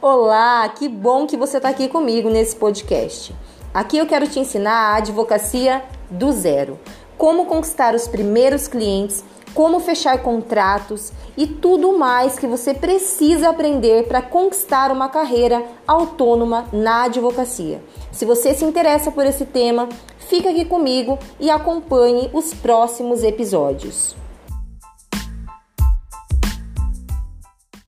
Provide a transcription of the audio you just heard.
Olá, que bom que você está aqui comigo nesse podcast. Aqui eu quero te ensinar a advocacia do zero. Como conquistar os primeiros clientes, como fechar contratos e tudo mais que você precisa aprender para conquistar uma carreira autônoma na advocacia. Se você se interessa por esse tema, fica aqui comigo e acompanhe os próximos episódios.